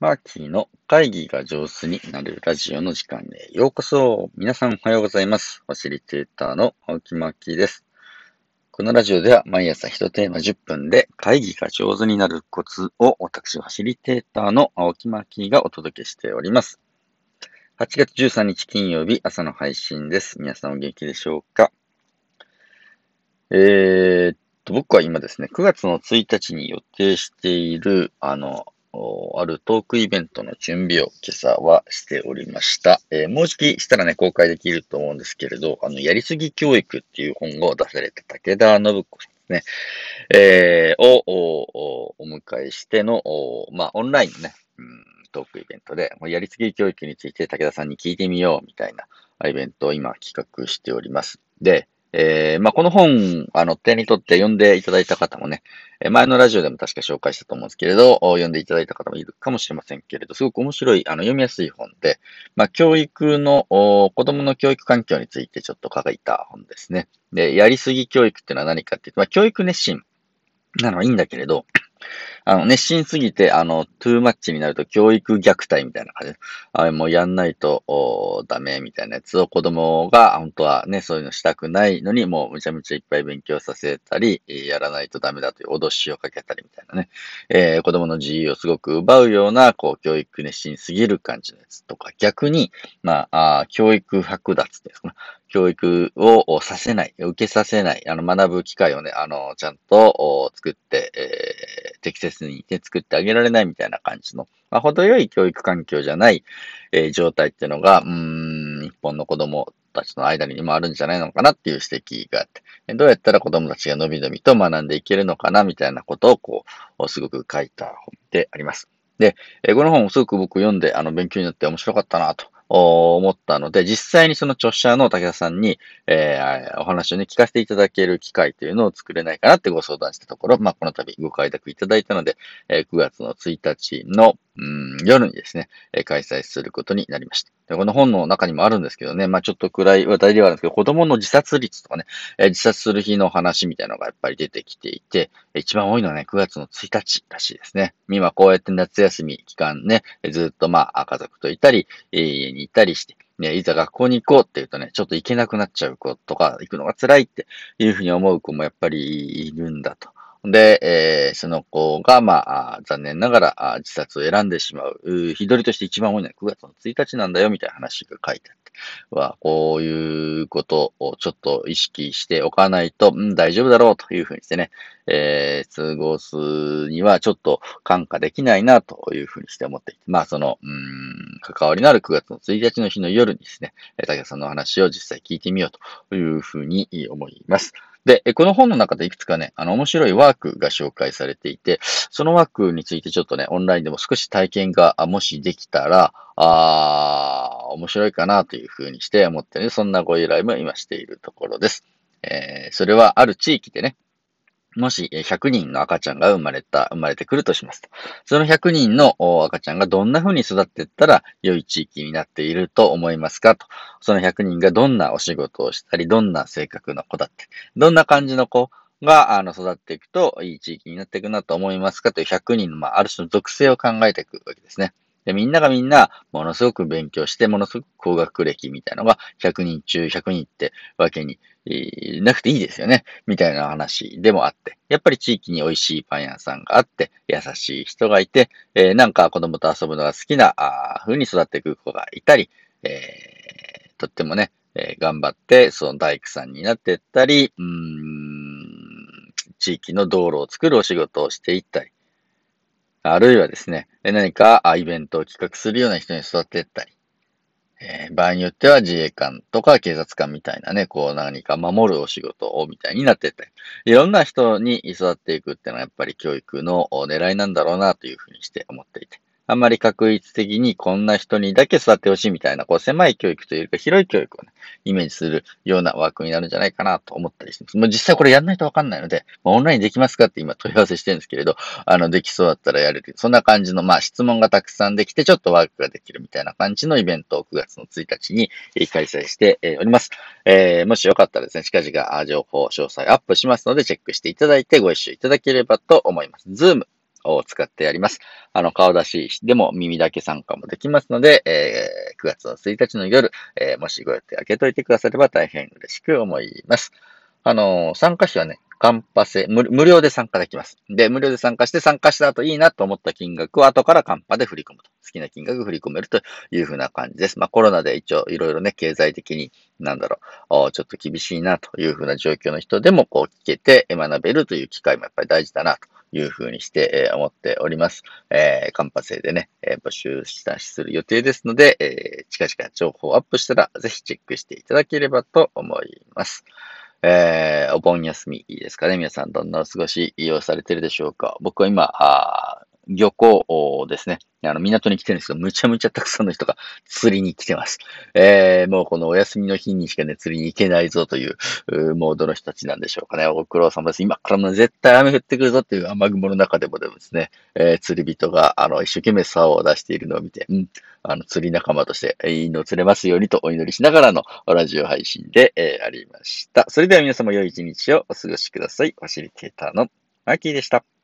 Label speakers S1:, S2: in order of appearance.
S1: マーキーの会議が上手になるラジオの時間へようこそ。皆さんおはようございます。ファシリテーターの青木マーキーです。このラジオでは毎朝1テーマ10分で会議が上手になるコツを私、ファシリテーターの青木マーキーがお届けしております。8月13日金曜日朝の配信です。皆さんお元気でしょうか？えー、っと、僕は今ですね、9月の1日に予定している、あの、あるトークイベントの準備を今朝はしておりました。えー、もうじきしたらね、公開できると思うんですけれど、あの、やりすぎ教育っていう本を出された武田信子さんですね、えー、をお迎えしての、まあ、オンラインのね、うん、トークイベントでも、やりすぎ教育について武田さんに聞いてみようみたいなイベントを今企画しております。で、えー、まあ、この本、あの、手に取って読んでいただいた方もね、前のラジオでも確か紹介したと思うんですけれど、読んでいただいた方もいるかもしれませんけれど、すごく面白い、あの、読みやすい本で、まあ、教育の、子供の教育環境についてちょっと書いた本ですね。で、やりすぎ教育っていうのは何かっていうと、まあ、教育熱心なのはいいんだけれど、あの、熱心すぎて、あの、トゥーマッチになると教育虐待みたいな感じ。で、あれもうやんないとダメみたいなやつを子供が本当はね、そういうのしたくないのに、もうむちゃむちゃいっぱい勉強させたり、やらないとダメだという脅しをかけたりみたいなね、えー、子供の自由をすごく奪うような、こう、教育熱心すぎる感じのやつとか、逆に、まあ、あ教育剥奪っていうんですか教育をさせない、受けさせない、あの、学ぶ機会をね、あの、ちゃんと作って、えー、適切に、ね、作ってあげられないみたいな感じの、まあ、程よい教育環境じゃない、えー、状態っていうのが、うん、日本の子供たちの間にもあるんじゃないのかなっていう指摘があって、どうやったら子供たちがのびのびと学んでいけるのかなみたいなことを、こう、すごく書いた本であります。で、え、この本をすごく僕読んで、あの、勉強になって面白かったなと。思ったので、実際にその著者の武田さんに、えー、お話をね、聞かせていただける機会というのを作れないかなってご相談したところ、まあ、この度ご開拓いただいたので、えー、9月の1日の、うん、夜にですね、開催することになりました。でこの本の中にもあるんですけどね、まあ、ちょっと暗い話題ではあるんですけど、子供の自殺率とかね、えー、自殺する日の話みたいなのがやっぱり出てきていて、一番多いのはね、9月の1日らしいですね。今こうやって夏休み期間ね、ずっとまあ、家族といたり、家にいたりして、ね、いざ学校に行こうって言うとね、ちょっと行けなくなっちゃう子とか、行くのが辛いっていうふうに思う子もやっぱりいるんだと。で、えー、その子が、まあ、残念ながら自殺を選んでしまう。日取りとして一番多いのは9月の1日なんだよ、みたいな話が書いてあって。は、こういうことをちょっと意識しておかないと、うん、大丈夫だろうというふうにしてね、えー、過ごすにはちょっと感化できないなというふうにして思っていて、まあその、うん、関わりのある9月の1日の日の夜にですね、武田さんの話を実際聞いてみようというふうに思います。で、この本の中でいくつかね、あの、面白いワークが紹介されていて、そのワークについてちょっとね、オンラインでも少し体験が、もしできたら、あー面白いかなというふうにして思ってね、そんなご依頼も今しているところです。えー、それはある地域でね、もし100人の赤ちゃんが生まれた、生まれてくるとしますと。その100人の赤ちゃんがどんな風に育っていったら良い地域になっていると思いますかと。その100人がどんなお仕事をしたり、どんな性格の子だって、どんな感じの子があの育っていくといい地域になっていくなと思いますかという100人の、まあ、ある種の属性を考えていくわけですね。で、みんながみんな、ものすごく勉強して、ものすごく高学歴みたいなのが、100人中100人ってわけに、えー、なくていいですよね。みたいな話でもあって。やっぱり地域に美味しいパン屋さんがあって、優しい人がいて、えー、なんか子供と遊ぶのが好きな、あ風に育っていく子がいたり、えー、とってもね、えー、頑張って、その大工さんになっていったり、うーん、地域の道路を作るお仕事をしていったり、あるいはですね、何かイベントを企画するような人に育てたり、えー、場合によっては自衛官とか警察官みたいなね、こう何か守るお仕事をみたいになっていったり、いろんな人に育っていくっていうのはやっぱり教育の狙いなんだろうなというふうにして思っていて、あんまり確率的にこんな人にだけ育ってほしいみたいな、こう狭い教育というか広い教育をね、イメージするようなワークになるんじゃないかなと思ったりします。もう実際これやんないとわかんないので、オンラインできますかって今問い合わせしてるんですけれど、あの、できそうだったらやれる。そんな感じの、まあ質問がたくさんできて、ちょっとワークができるみたいな感じのイベントを9月の1日に開催しております。えー、もしよかったらですね、近々情報、詳細アップしますので、チェックしていただいてご一緒いただければと思います。 Zoom を使ってやります。あの、顔出しでも耳だけ参加もできますので、えー、9月の1日の夜、えー、もしご予定開けといてくだされば大変嬉しく思います。あの、参加費はね、カンパ制無、無料で参加できます。で、無料で参加して参加した後いいなと思った金額を後からカンパで振り込むと。好きな金額振り込めるというふうな感じです。まあコロナで一応いろいろね、経済的に、なんだろう、ちょっと厳しいなというふうな状況の人でもこう聞けて学べるという機会もやっぱり大事だなというふうにして、え、思っております。えー、カンパ生でね、え、募集したしする予定ですので、え、近々情報をアップしたらぜひチェックしていただければと思います。えー、お盆休みいいですかね？皆さんどんなお過ごしをされてるでしょうか？僕は今、あ漁港ですね。あの、港に来てるんですけど、むちゃむちゃたくさんの人が釣りに来てます。えー、もうこのお休みの日にしかね、釣りに行けないぞという、うモードの人たちなんでしょうかね。ご苦労様です。今からも絶対雨降ってくるぞっていう雨雲の中でもでもですね、えー、釣り人が、あの、一生懸命竿を出しているのを見て、うん、あの、釣り仲間として、いいの釣れますようにとお祈りしながらのラジオ配信で、えー、ありました。それでは皆様良い一日をお過ごしください。ファシリテーターのマーキーでした。